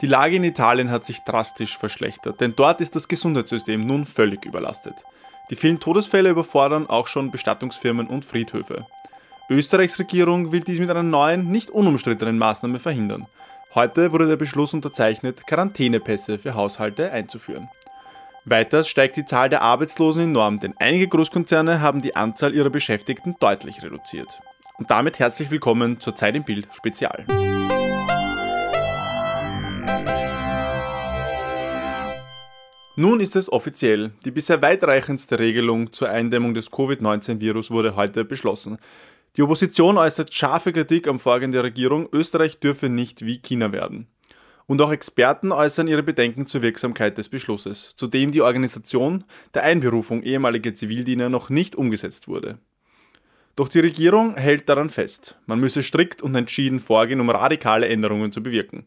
Die Lage in Italien hat sich drastisch verschlechtert, denn dort ist das Gesundheitssystem nun völlig überlastet. Die vielen Todesfälle überfordern auch schon Bestattungsfirmen und Friedhöfe. Österreichs Regierung will dies mit einer neuen, nicht unumstrittenen Maßnahme verhindern. Heute wurde der Beschluss unterzeichnet, Quarantänepässe für Haushalte einzuführen. Weiters steigt die Zahl der Arbeitslosen enorm, denn einige Großkonzerne haben die Anzahl ihrer Beschäftigten deutlich reduziert. Und damit herzlich willkommen zur Zeit im Bild Spezial. Nun ist es offiziell. Die bisher weitreichendste Regelung zur Eindämmung des Covid-19-Virus wurde heute beschlossen. Die Opposition äußert scharfe Kritik am Vorgehen der Regierung, Österreich dürfe nicht wie China werden. Und auch Experten äußern ihre Bedenken zur Wirksamkeit des Beschlusses, zu dem die Organisation der Einberufung ehemaliger Zivildiener noch nicht umgesetzt wurde. Doch die Regierung hält daran fest, man müsse strikt und entschieden vorgehen, um radikale Änderungen zu bewirken.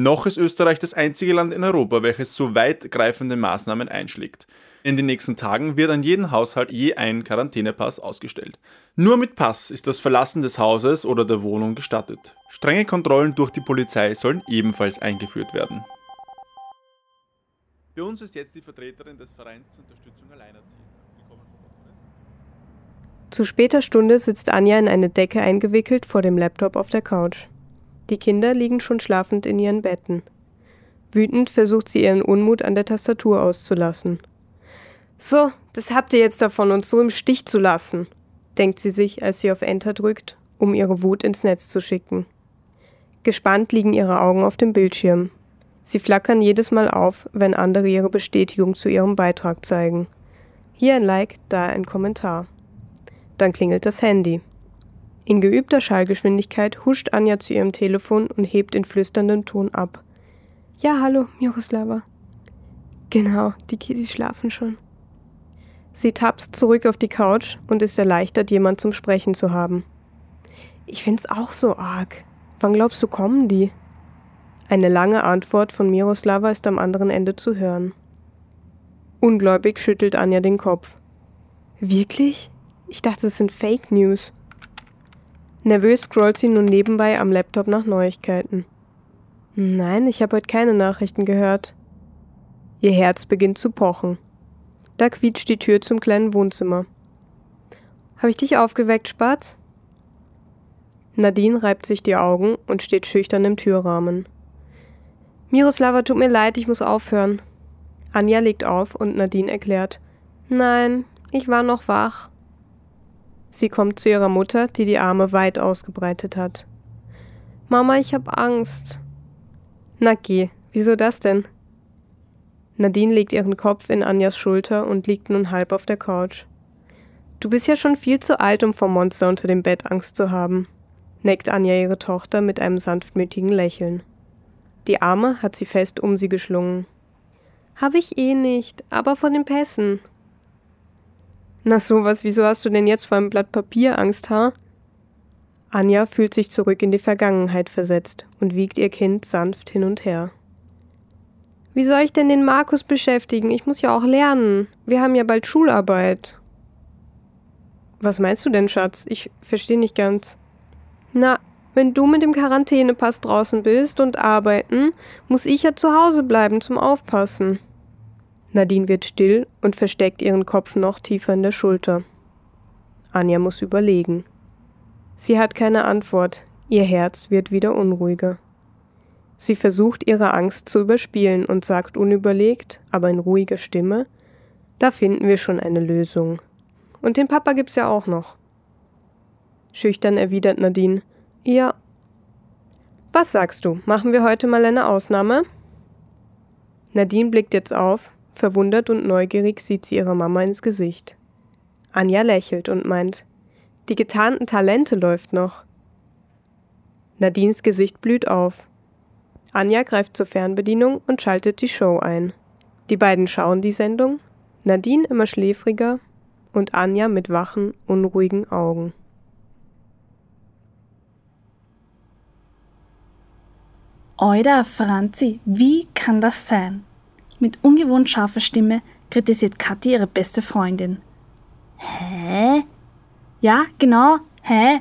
Noch ist Österreich das einzige Land in Europa, welches so weitgreifende Maßnahmen einschlägt. In den nächsten Tagen wird an jeden Haushalt je ein Quarantänepass ausgestellt. Nur mit Pass ist das Verlassen des Hauses oder der Wohnung gestattet. Strenge Kontrollen durch die Polizei sollen ebenfalls eingeführt werden. Bei uns ist jetzt die Vertreterin des Vereins zur Unterstützung Alleinerziehender. Zu später Stunde sitzt Anja in eine Decke eingewickelt vor dem Laptop auf der Couch. Die Kinder liegen schon schlafend in ihren Betten. Wütend versucht sie ihren Unmut an der Tastatur auszulassen. So, das habt ihr jetzt davon, uns so im Stich zu lassen, denkt sie sich, als sie auf Enter drückt, um ihre Wut ins Netz zu schicken. Gespannt liegen ihre Augen auf dem Bildschirm. Sie flackern jedes Mal auf, wenn andere ihre Bestätigung zu ihrem Beitrag zeigen. Hier ein Like, da ein Kommentar. Dann klingelt das Handy. In geübter Schallgeschwindigkeit huscht Anja zu ihrem Telefon und hebt in flüsterndem Ton ab. Ja, hallo, Miroslava. Genau, die Kiddies schlafen schon. Sie tapst zurück auf die Couch und ist erleichtert, jemand zum Sprechen zu haben. Ich find's auch so arg. Wann glaubst du, kommen die? Eine lange Antwort von Miroslava ist am anderen Ende zu hören. Ungläubig schüttelt Anja den Kopf. Wirklich? Ich dachte, es sind Fake News. Nervös scrollt sie nun nebenbei am Laptop nach Neuigkeiten. Nein, ich habe heute keine Nachrichten gehört. Ihr Herz beginnt zu pochen. Da quietscht die Tür zum kleinen Wohnzimmer. Habe ich dich aufgeweckt, Spatz? Nadine reibt sich die Augen und steht schüchtern im Türrahmen. Miroslava, tut mir leid, ich muss aufhören. Anja legt auf und Nadine erklärt: Nein, ich war noch wach. Sie kommt zu ihrer Mutter, die die Arme weit ausgebreitet hat. Mama, ich hab Angst. Na geh, wieso das denn? Nadine legt ihren Kopf in Anjas Schulter und liegt nun halb auf der Couch. Du bist ja schon viel zu alt, um vor Monster unter dem Bett Angst zu haben, neckt Anja ihre Tochter mit einem sanftmütigen Lächeln. Die Arme hat sie fest um sie geschlungen. Hab ich eh nicht, aber vor den Pässen. Na sowas, wieso hast du denn jetzt vor einem Blatt Papier Angst, ha? Anja fühlt sich zurück in die Vergangenheit versetzt und wiegt ihr Kind sanft hin und her. Wie soll ich denn den Markus beschäftigen? Ich muss ja auch lernen. Wir haben ja bald Schularbeit. Was meinst du denn, Schatz? Ich verstehe nicht ganz. Na, wenn du mit dem Quarantänepass draußen bist und arbeiten, muss ich ja zu Hause bleiben zum Aufpassen. Nadine wird still und versteckt ihren Kopf noch tiefer in der Schulter. Anja muss überlegen. Sie hat keine Antwort, ihr Herz wird wieder unruhiger. Sie versucht ihre Angst zu überspielen und sagt unüberlegt, aber in ruhiger Stimme, da finden wir schon eine Lösung. Und den Papa gibt's ja auch noch. Schüchtern erwidert Nadine, ja. Was sagst du, machen wir heute mal eine Ausnahme? Nadine blickt jetzt auf, verwundert und neugierig sieht sie ihrer Mama ins Gesicht. Anja lächelt und meint, die getarnten Talente läuft noch. Nadines Gesicht blüht auf. Anja greift zur Fernbedienung und schaltet die Show ein. Die beiden schauen die Sendung, Nadine immer schläfriger und Anja mit wachen, unruhigen Augen. Oida, Franzi, wie kann das sein? Mit ungewohnt scharfer Stimme kritisiert Kathi ihre beste Freundin. Hä? Ja, genau, hä?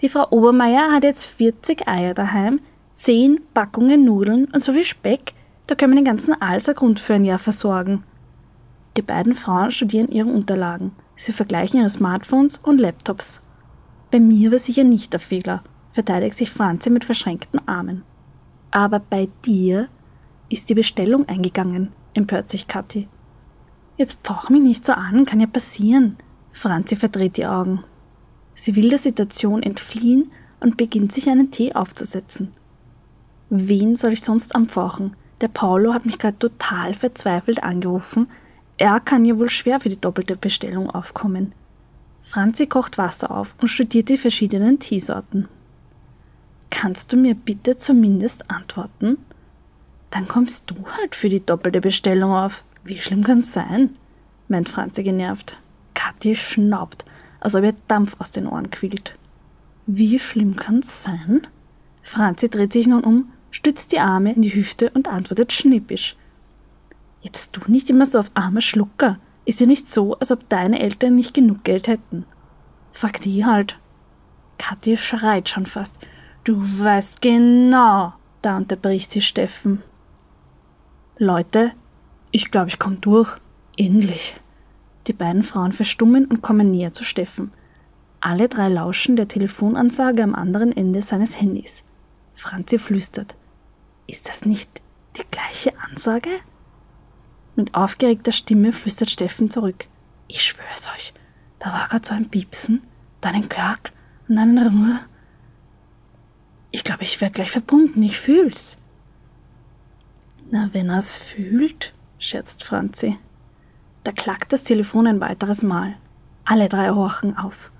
Die Frau Obermeier hat jetzt 40 Eier daheim, Zehn Packungen Nudeln und so viel Speck, da können wir den ganzen Alsergrund für ein Jahr versorgen. Die beiden Frauen studieren ihre Unterlagen. Sie vergleichen ihre Smartphones und Laptops. Bei mir war sicher nicht der Fehler, verteidigt sich Franzi mit verschränkten Armen. Aber bei dir ist die Bestellung eingegangen, empört sich Kathi. Jetzt pfauch mich nicht so an, kann ja passieren. Franzi verdreht die Augen. Sie will der Situation entfliehen und beginnt sich einen Tee aufzusetzen. Wen soll ich sonst anpfauchen? Der Paulo hat mich gerade total verzweifelt angerufen. Er kann ja wohl schwer für die doppelte Bestellung aufkommen. Franzi kocht Wasser auf und studiert die verschiedenen Teesorten. Kannst du mir bitte zumindest antworten? Dann kommst du halt für die doppelte Bestellung auf. Wie schlimm kann's sein? meint Franzi genervt. Kathi schnaubt, als ob ihr Dampf aus den Ohren quillt. Wie schlimm kann's sein? Franzi dreht sich nun um, stützt die Arme in die Hüfte und antwortet schnippisch. Jetzt tu nicht immer so auf arme Schlucker. Ist ja nicht so, als ob deine Eltern nicht genug Geld hätten. Frag die halt. Kathi schreit schon fast. Du weißt genau. Da unterbricht sie Steffen. Leute, ich glaube, ich komme durch. Endlich. Die beiden Frauen verstummen und kommen näher zu Steffen. Alle drei lauschen der Telefonansage am anderen Ende seines Handys. Franzi flüstert. Ist das nicht die gleiche Ansage? Mit aufgeregter Stimme flüstert Steffen zurück. Ich schwör's euch, da war gerade so ein Piepsen, dann ein Klack und dann ein Ruhe. Ich glaube, ich werde gleich verbunden, ich fühl's. Na, wenn er's fühlt, scherzt Franzi. Da klackt das Telefon ein weiteres Mal. Alle drei horchen auf.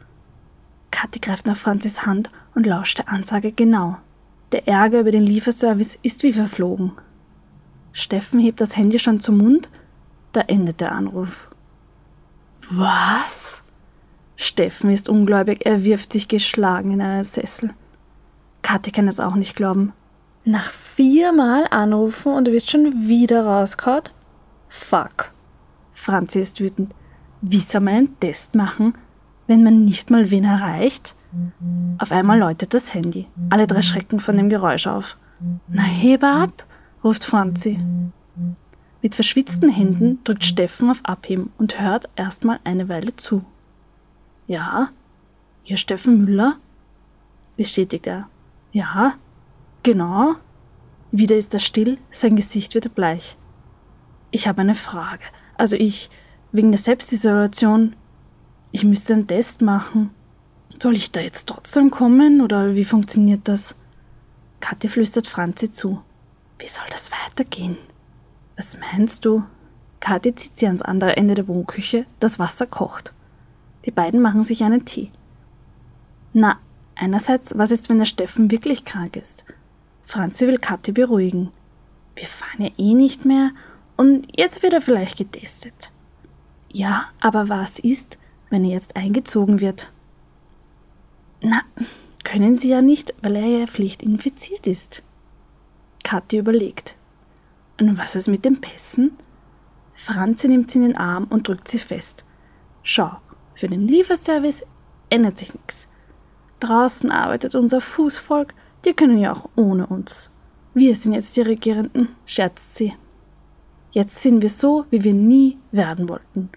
Kathi greift nach Franzis Hand und lauscht der Ansage genau. Der Ärger über den Lieferservice ist wie verflogen. Steffen hebt das Handy schon zum Mund, da endet der Anruf. Was? Steffen ist ungläubig, er wirft sich geschlagen in einen Sessel. Kathi kann es auch nicht glauben. Nach viermal anrufen und du wirst schon wieder rausgehauen? Fuck. Franzi ist wütend. Wie soll man einen Test machen, wenn man nicht mal wen erreicht? Auf einmal läutet das Handy. Alle drei schrecken von dem Geräusch auf. Na, hebe ab, ruft Franzi. Mit verschwitzten Händen drückt Steffen auf Abheben und hört erstmal eine Weile zu. Ja, hier Steffen Müller? bestätigt er. Ja, genau. Wieder ist er still, sein Gesicht wird bleich. Ich habe eine Frage. Also ich, wegen der Selbstisolation, ich müsste einen Test machen. Soll ich da jetzt trotzdem kommen oder wie funktioniert das? Kathi flüstert Franzi zu. Wie soll das weitergehen? Was meinst du? Kathi zieht sie ans andere Ende der Wohnküche, das Wasser kocht. Die beiden machen sich einen Tee. Na, einerseits, was ist, wenn der Steffen wirklich krank ist? Franzi will Kathi beruhigen. Wir fahren ja eh nicht mehr und jetzt wird er vielleicht getestet. Ja, aber was ist, wenn er jetzt eingezogen wird? Na, können Sie ja nicht, weil er ja pflichtinfiziert ist. Kathi überlegt. Und was ist mit den Pässen? Franzi nimmt sie in den Arm und drückt sie fest. Schau, für den Lieferservice ändert sich nichts. Draußen arbeitet unser Fußvolk, die können ja auch ohne uns. Wir sind jetzt die Regierenden, scherzt sie. Jetzt sind wir so, wie wir nie werden wollten.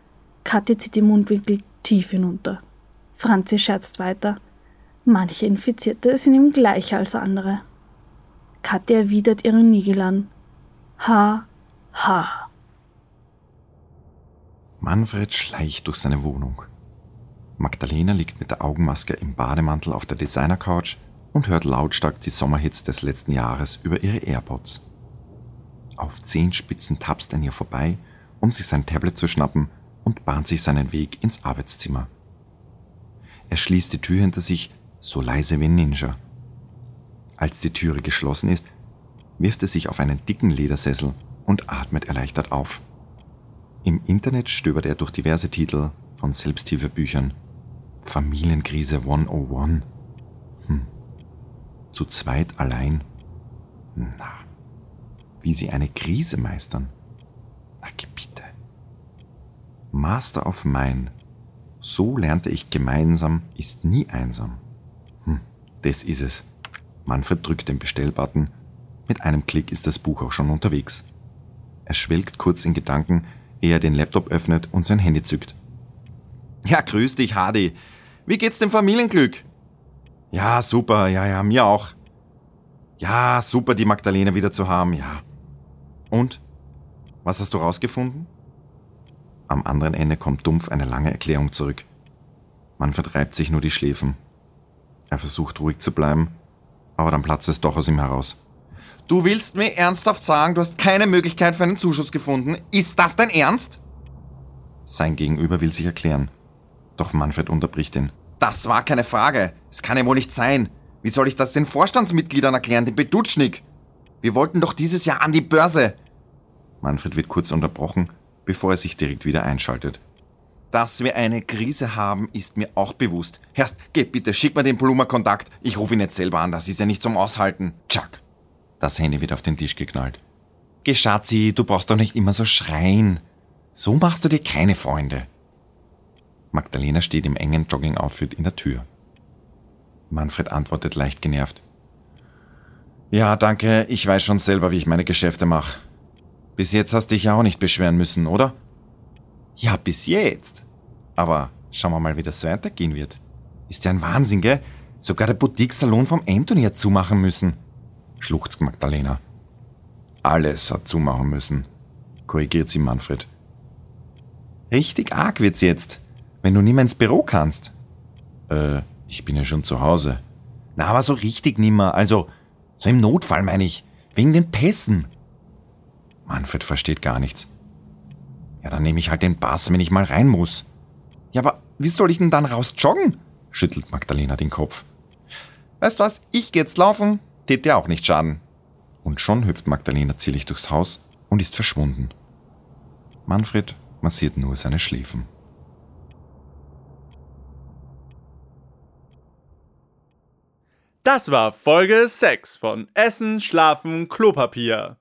Kathi zieht die Mundwinkel tief hinunter. Franzi scherzt weiter. Manche Infizierte sind ihm gleicher als andere. Kathi erwidert ihren Nigelan. Ha, ha. Manfred schleicht durch seine Wohnung. Magdalena liegt mit der Augenmaske im Bademantel auf der Designer-Couch und hört lautstark die Sommerhits des letzten Jahres über ihre AirPods. Auf Zehenspitzen tapst an ihr vorbei, um sich sein Tablet zu schnappen und bahnt sich seinen Weg ins Arbeitszimmer. Er schließt die Tür hinter sich, so leise wie ein Ninja. Als die Türe geschlossen ist, wirft er sich auf einen dicken Ledersessel und atmet erleichtert auf. Im Internet stöbert er durch diverse Titel von Selbsthilfebüchern. Familienkrise 101. Hm. Zu zweit allein? Na. Wie sie eine Krise meistern? Na, bitte. Master of Mine. So lernte ich gemeinsam ist nie einsam. Hm, das ist es. Manfred drückt den Bestellbutton. Mit einem Klick ist das Buch auch schon unterwegs. Er schwelgt kurz in Gedanken, ehe er den Laptop öffnet und sein Handy zückt. Ja, grüß dich, Hardy. Wie geht's dem Familienglück? Ja, super, ja, ja, mir auch. Ja, super, die Magdalene wieder zu haben, ja. Und? Was hast du rausgefunden? Am anderen Ende kommt dumpf eine lange Erklärung zurück. Manfred reibt sich nur die Schläfen. Er versucht ruhig zu bleiben, aber dann platzt es doch aus ihm heraus. Du willst mir ernsthaft sagen, du hast keine Möglichkeit für einen Zuschuss gefunden? Ist das dein Ernst? Sein Gegenüber will sich erklären. Doch Manfred unterbricht ihn. Das war keine Frage. Es kann ja wohl nicht sein. Wie soll ich das den Vorstandsmitgliedern erklären, dem Bedutschnik? Wir wollten doch dieses Jahr an die Börse. Manfred wird kurz unterbrochen, bevor er sich direkt wieder einschaltet. Dass wir eine Krise haben, ist mir auch bewusst. Herrst, geh bitte, schick mir den Blumer Kontakt. Ich rufe ihn jetzt selber an, das ist ja nicht zum Aushalten. Chuck. Das Handy wird auf den Tisch geknallt. Geh, Schatzi, du brauchst doch nicht immer so schreien. So machst du dir keine Freunde. Magdalena steht im engen Jogging-Outfit in der Tür. Manfred antwortet leicht genervt. Ja, danke, ich weiß schon selber, wie ich meine Geschäfte mache. Bis jetzt hast dich ja auch nicht beschweren müssen, oder? Ja, bis jetzt. Aber schauen wir mal, wie das weitergehen wird. Ist ja ein Wahnsinn, gell? Sogar der Boutique-Salon vom Anthony hat zumachen müssen. Schluchzt Magdalena. Alles hat zumachen müssen, korrigiert sie Manfred. Richtig arg wird's jetzt, wenn du nimmer ins Büro kannst. Äh, ich bin ja schon zu Hause. Na, aber so richtig nimmer. Also, so im Notfall meine ich. Wegen den Pässen. Manfred versteht gar nichts. Ja, dann nehme ich halt den Bass, wenn ich mal rein muss. Ja, aber wie soll ich denn dann raus joggen? schüttelt Magdalena den Kopf. Weißt du was, ich geh jetzt laufen, tät dir auch nicht schaden. Und schon hüpft Magdalena zierlich durchs Haus und ist verschwunden. Manfred massiert nur seine Schläfen. Das war Folge 6 von Essen, Schlafen, Klopapier.